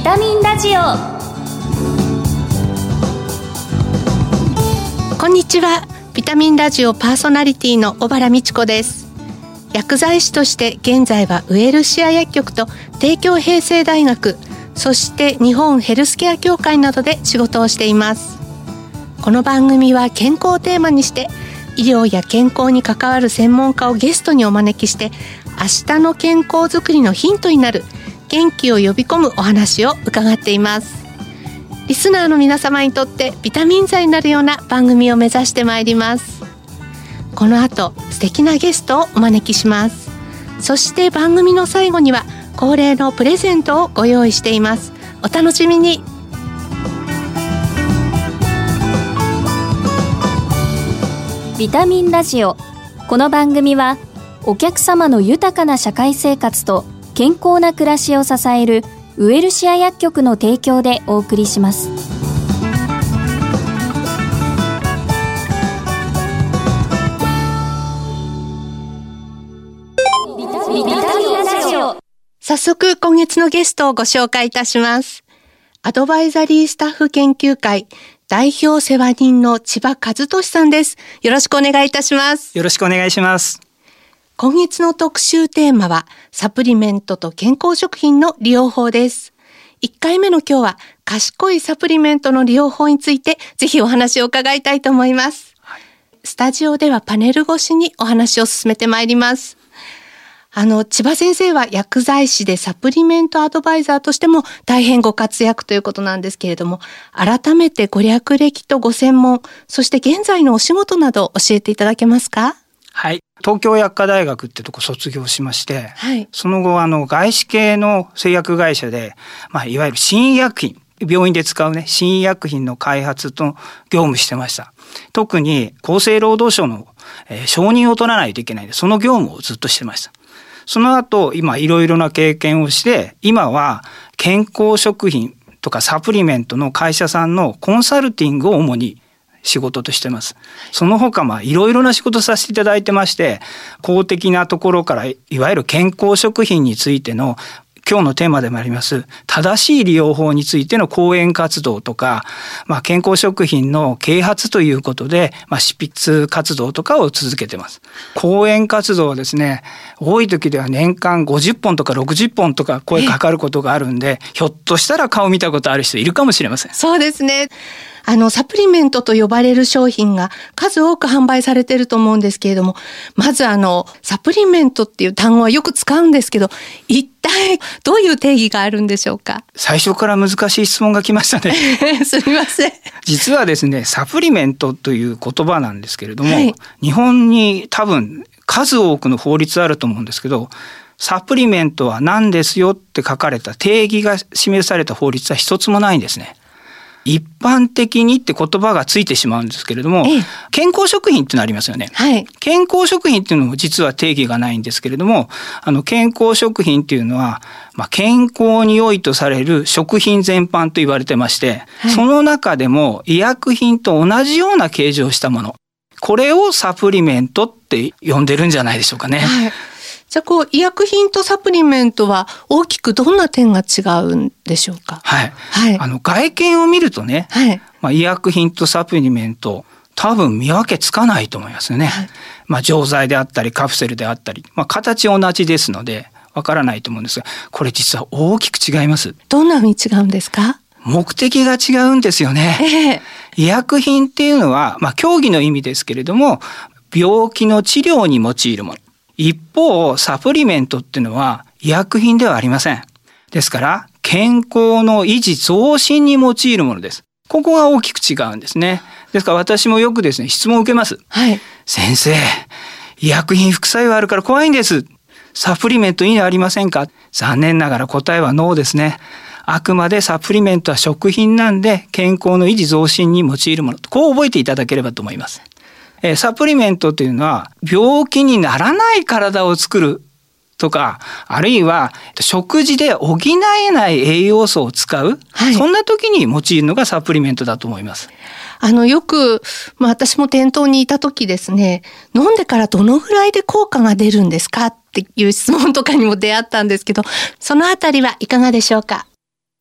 ビタミンラジオ。こんにちは。ビタミンラジオパーソナリティの小原美智子です。薬剤師として現在はウエルシア薬局と帝京平成大学そして日本ヘルスケア協会などで仕事をしています。この番組は健康をテーマにして医療や健康に関わる専門家をゲストにお招きして明日の健康づくりのヒントになる元気を呼び込むお話を伺っています。リスナーの皆様にとってビタミン剤になるような番組を目指してまいります。この後素敵なゲストをお招きします。そして番組の最後には恒例のプレゼントをご用意しています。お楽しみに。ビタミンラジオ。この番組はお客様の豊かな社会生活と健康な暮らしを支えるウエルシア薬局の提供でお送りします。早速今月のゲストをご紹介いたします。アドバイザリースタッフ研究会代表世話人の千葉和俊さんです。よろしくお願いいたします。よろしくお願いします今月の特集テーマはサプリメントと健康食品の利用法です。1回目の今日は賢いサプリメントの利用法についてぜひお話を伺いたいと思います、スタジオではパネル越しにお話を進めてまいります。あの、千葉先生は薬剤師でサプリメントアドバイザーとしても大変ご活躍ということなんですけれども、改めてご略歴とご専門、そして現在のお仕事など教えていただけますか？はい。東京薬科大学ってとこ卒業しまして、はい。その後あの外資系の製薬会社で、まあ、いわゆる新医薬品病院で使うね新医薬品の開発と業務してました。特に厚生労働省の、えー承認を取らないといけないんでその業務をずっとしてました。その後今いろいろな経験をして今は健康食品とかサプリメントの会社さんのコンサルティングを主に仕事としてます。その他まあいろいろな仕事させていただいてまして公的なところからいわゆる健康食品についての今日のテーマでもあります正しい利用法についての講演活動とか、まあ、健康食品の啓発ということで、まあ、執筆活動とかを続けてます。講演活動はですね多い時では年間50本とか60本とか声かかることがあるんでひょっとしたら顔見たことある人いるかもしれません。そうですね。あの、サプリメントと呼ばれる商品が数多く販売されていると思うんですけれども、まずあの、サプリメントっていう単語はよく使うんですけど、一体どういう定義があるんでしょうか？最初から難しい質問が来ましたね。すみません。実はですねサプリメントという言葉なんですけれども、はい日本に多分数多くの法律あると思うんですけどサプリメントは何ですよって書かれた定義が示された法律は一つもないんですね。一般的にって言葉がついてしまうんですけれども、ええ健康食品ってのありますよね。はい。健康食品っていうのも実は定義がないんですけれども、あの健康食品っていうのは、まあ、健康に良いとされる食品全般と言われてまして、はいその中でも医薬品と同じような形状をしたもの、これをサプリメントって呼んでるんじゃないでしょうかね。はい。じゃあこう、医薬品とサプリメントは大きくどんな点が違うんでしょうか？はい。はい。あの外見を見るとね、はい。まあ、医薬品とサプリメント多分見分けつかないと思いますよね。はいまあ、錠剤であったりカプセルであったり、まあ、形同じですのでわからないと思うんですがこれ実は大きく違います。どんな風に違うんですか？目的が違うんですよね。ええ医薬品っていうのは、まあ、競技の意味ですけれども病気の治療に用いるもの。一方サプリメントっていうのは医薬品ではありません。ですから健康の維持増進に用いるものです。ここが大きく違うんですね。ですから私もよくですね質問を受けます。はい。先生医薬品副作用あるから怖いんです。サプリメントいいのありませんか？残念ながら答えはノーですね。あくまでサプリメントは食品なんで健康の維持増進に用いるものこう覚えていただければと思います。えーサプリメントというのは病気にならない体を作るとかあるいは食事で補えない栄養素を使う、はい。そんな時に用いるのがサプリメントだと思います。あの、よく、まあ私も店頭にいた時ですね、飲んでからどのぐらいで効果が出るんですか？っていう質問とかにも出会ったんですけど、そのあたりはいかがでしょうか？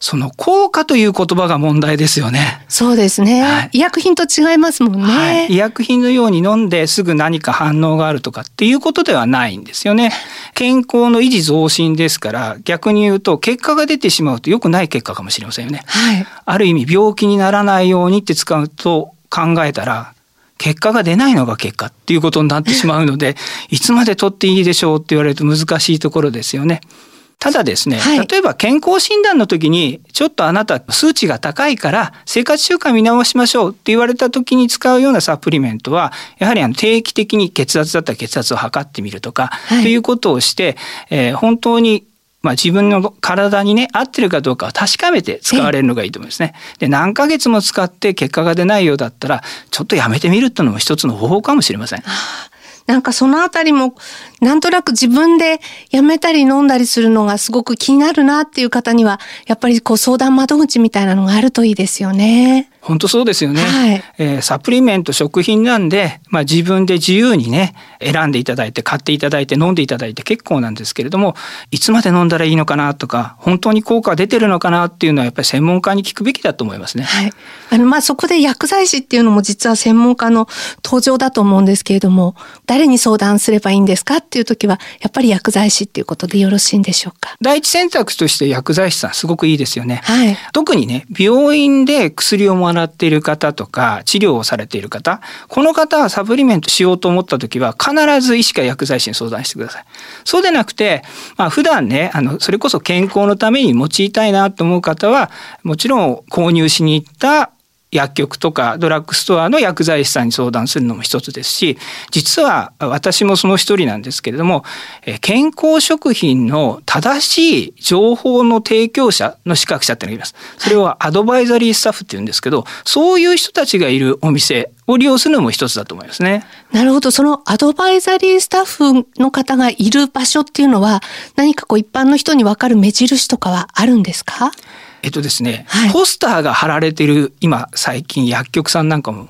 その効果という言葉が問題ですよね。そうですね。はい、医薬品と違いますもんね、はい、医薬品のように飲んですぐ何か反応があるとかっていうことではないんですよね。健康の維持増進ですから逆に言うと結果が出てしまうと良くない結果かもしれませんよね。はい、ある意味病気にならないようにって使うと考えたら結果が出ないのが結果っていうことになってしまうのでいつまで取っていいでしょうって言われると難しいところですよね。ただですね、はい、例えば健康診断の時にちょっとあなた数値が高いから生活習慣見直しましょうって言われた時に使うようなサプリメントはやはりあの定期的に血圧だったら血圧を測ってみるとか、はい、ということをして、えー、本当にまあ、自分の体にね合ってるかどうかを確かめて使われるのがいいと思いますね。で何ヶ月も使って結果が出ないようだったらちょっとやめてみるっていうのも一つの方法かもしれません。なんかそのあたりも、なんとなく自分でやめたり飲んだりするのがすごく気になるなっていう方には、やっぱりこう相談窓口みたいなのがあるといいですよね。本当そうですよね、はい、えー、サプリメント食品なんで、まあ、自分で自由にね選んでいただいて買っていただいて飲んでいただいて結構なんですけれどもいつまで飲んだらいいのかなとか本当に効果が出てるのかなっていうのはやっぱり専門家に聞くべきだと思いますね。はい、あのまあそこで薬剤師っていうのも実は専門家の登場だと思うんですけれども誰に相談すればいいんですかっていう時はやっぱり薬剤師っていうことでよろしいんでしょうか？第一選択として薬剤師さんすごくいいですよね。はい、特にね病院で薬をもらっている方とか治療をされている方この方はサプリメントしようと思った時は必ず医師か薬剤師に相談してください。そうでなくて、まあ、普段ねあのそれこそ健康のために用いたいなと思う方はもちろん購入しに行った薬局とかドラッグストアの薬剤師さんに相談するのも一つですし実は私もその一人なんですけれども健康食品の正しい情報の提供者の資格者っていうのがいますそれはアドバイザリースタッフっていうんですけどそういう人たちがいるお店を利用するのも一つだと思いますね。なるほど。そのアドバイザリースタッフの方がいる場所っていうのは何かこう一般の人にわかる目印とかはあるんですか？えっとですね、はい、ポスターが貼られてる今最近薬局さんなんかも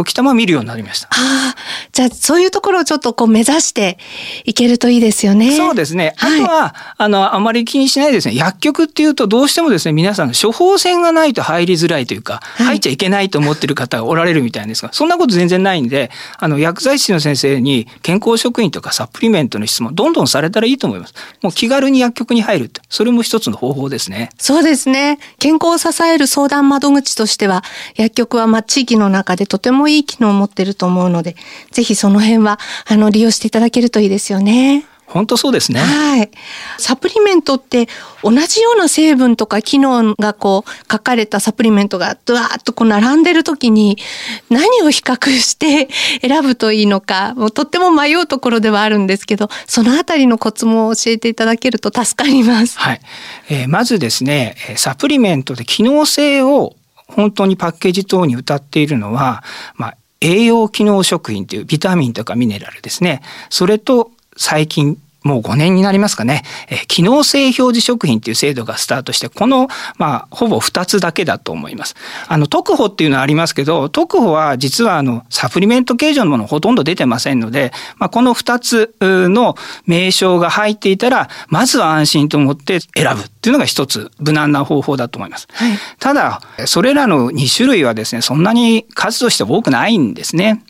時たま見るようになりました。ああ、じゃあそういうところをちょっとこう目指していけるといいですよね。そうですね。あとは、はい、あの、あまり気にしないですね。薬局っていうとどうしてもですね、皆さん処方箋がないと入りづらいというか、はい、入っちゃいけないと思ってる方がおられるみたいですが、そんなこと全然ないんで、あの、薬剤師の先生に健康食品とかサプリメントの質問どんどんされたらいいと思います。もう気軽に薬局に入るって、それも一つの方法ですね。そうですね。健康を支える相談窓口としては、薬局はまあ地域の中でとてももいい機能を持ってると思うので、ぜひその辺は、あの、利用していただけるといいですよね。本当そうですね。はい。サプリメントって同じような成分とか機能がこう書かれたサプリメントがドワーッとこう並んでる時に何を比較して選ぶといいのか、もうとっても迷うところではあるんですけど、そのあたりのコツも教えていただけると助かります。はい。えー、まずですね、サプリメントで機能性を本当にパッケージ等に歌っているのは、まあ、栄養機能食品というビタミンとかミネラルですね。それと最近もう5年になりますかね、えー、機能性表示食品っていう制度がスタートして、この、まあ、ほぼ2つだけだと思います。あの、特保っていうのはありますけど、特保は実はあの、サプリメント形状のものほとんど出てませんので、まあ、この2つの名称が入っていたら、まずは安心と思って選ぶっていうのが一つ無難な方法だと思います。はい、ただ、それらの2種類はですね、そんなに数として多くないんですね。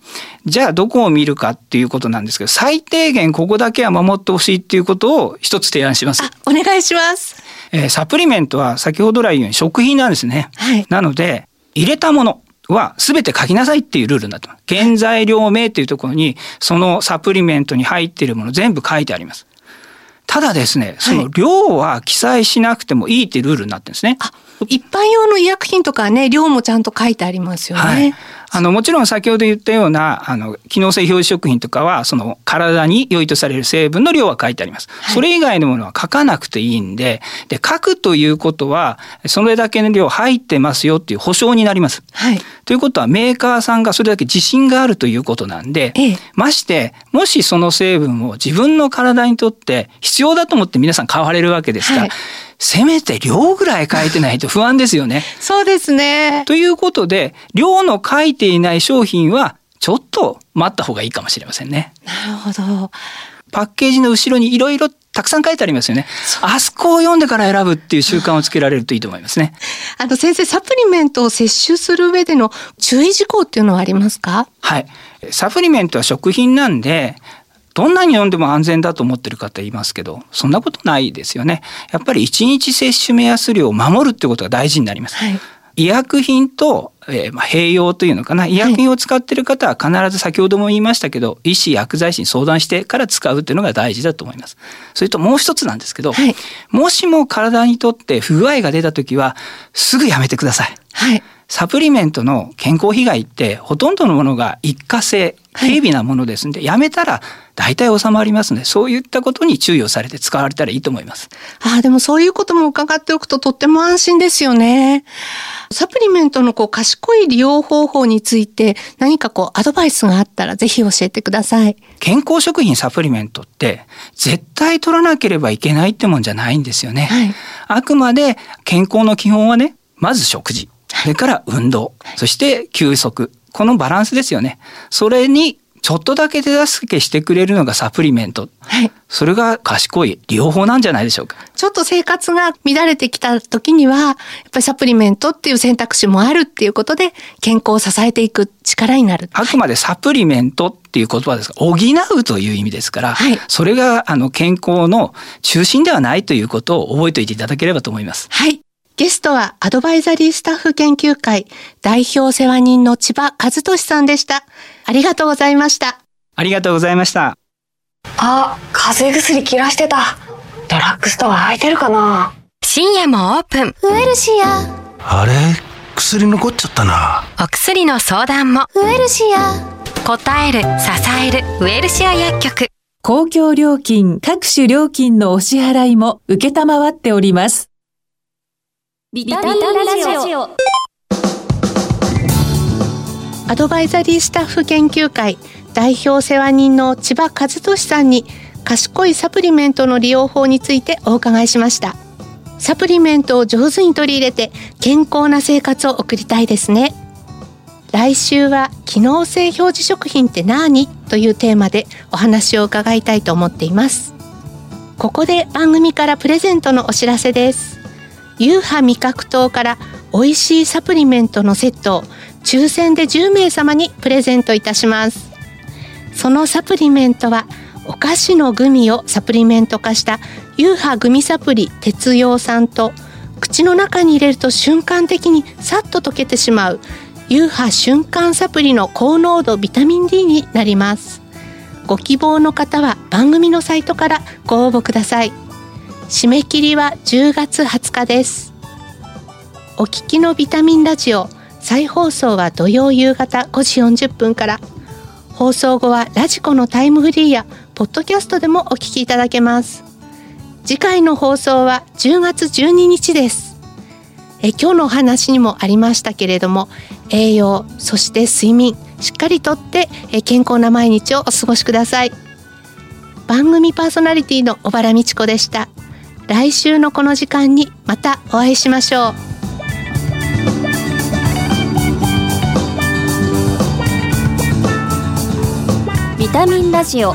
じゃあどこを見るかっていうことなんですけど、最低限ここだけは守ってほしいっていうことを一つ提案します。お願いします。えー、サプリメントは先ほど来言うように食品なんですね。はい、なので、入れたもの。は全て書きなさいっていうルールになってます。原材料名っていうところに、そのサプリメントに入っているもの全部書いてあります。ただですね、その量は記載しなくてもいいっていうルールになってるんですね。一般用の医薬品とかね、量もちゃんと書いてありますよね。はいあの、もちろん先ほど言ったような、あの、機能性表示食品とかは、その、体に良いとされる成分の量は書いてあります。はい、それ以外のものは書かなくていいんで、で、書くということは、それだけの量入ってますよっていう保証になります。はい。ということは、メーカーさんがそれだけ自信があるということなんで、ええ、まして、もしその成分を自分の体にとって必要だと思って皆さん買われるわけですから、はいせめて量ぐらい書いてないと不安ですよね。そうですね。ということで、量の書いていない商品はちょっと待った方がいいかもしれませんね。なるほど。パッケージの後ろにいろいろたくさん書いてありますよね。あそこを読んでから選ぶっていう習慣をつけられるといいと思いますね。あの先生、サプリメントを摂取する上での注意事項っていうのはありますか？はい。サプリメントは食品なんで、どんなに飲んでも安全だと思ってる方いますけど、そんなことないですよね。やっぱり1日摂取目安量を守るってことが大事になります。はい医薬品と、えー、まあ併用というのかな医薬品を使っている方は必ず先ほども言いましたけど、医師薬剤師に相談してから使うというのが大事だと思います。それともう一つなんですけど、はい、もしも体にとって不具合が出た時はすぐやめてください。はいサプリメントの健康被害ってほとんどのものが一過性軽微なものですんで、はい、やめたら大体収まりますのでそういったことに注意をされて使われたらいいと思います。ああでもそういうことも伺っておくととっても安心ですよね。サプリメントのこう賢い利用方法について何かこうアドバイスがあったらぜひ教えてください。健康食品サプリメントって絶対取らなければいけないってもんじゃないんですよね。はい、あくまで健康の基本はねまず食事。それから運動、そして休息。このバランスですよね。それにちょっとだけ手助けしてくれるのがサプリメント。はい。それが賢い利用法なんじゃないでしょうか。ちょっと生活が乱れてきた時には、やっぱりサプリメントっていう選択肢もあるっていうことで、健康を支えていく力になる。あくまでサプリメントっていう言葉ですが、補うという意味ですから、はい、それがあの健康の中心ではないということを覚えておいていただければと思います。はい。ゲストはアドバイザリースタッフ研究会代表世話人の千葉和俊さんでした。ありがとうございました。ありがとうございました。あ、風邪薬切らしてた。ドラッグストア空いてるかな深夜もオープン。ウエルシア。あれ？薬残っちゃったな。お薬の相談も。ウエルシア。答える、支える、ウエルシア薬局。公共料金、各種料金のお支払いも受けたまわっております。ビタミンラジオ。アドバイザリースタッフ研究会代表世話人の千葉和俊さんに賢いサプリメントの利用法についてお伺いしました。サプリメントを上手に取り入れて健康な生活を送りたいですね。来週は機能性表示食品って何？というテーマでお話を伺いたいと思っています。ここで番組からプレゼントのお知らせです。ユーハ味覚糖から美味しいサプリメントのセットを抽選で10名様にプレゼントいたします。そのサプリメントはお菓子のグミをサプリメント化したユーハグミサプリ鉄葉酸と口の中に入れると瞬間的にさっと溶けてしまうユーハ瞬間サプリの高濃度ビタミン D になります。ご希望の方は番組のサイトからご応募ください。締め切りは10月20日です。お聞きのビタミンラジオ再放送は土曜夕方5時40分から。放送後はラジコのタイムフリーやポッドキャストでもお聞きいただけます。次回の放送は10月12日です。え今日のお話にもありましたけれども栄養そして睡眠しっかりとってえ健康な毎日をお過ごしください。番組パーソナリティの小原美智子でした。来週のこの時間にまたお会いしましょうビタミンラジオ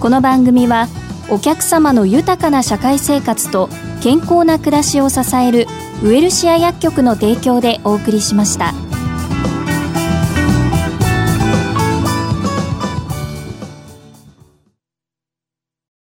この番組はお客様の豊かな社会生活と健康な暮らしを支えるウエルシア薬局の提供でお送りしました。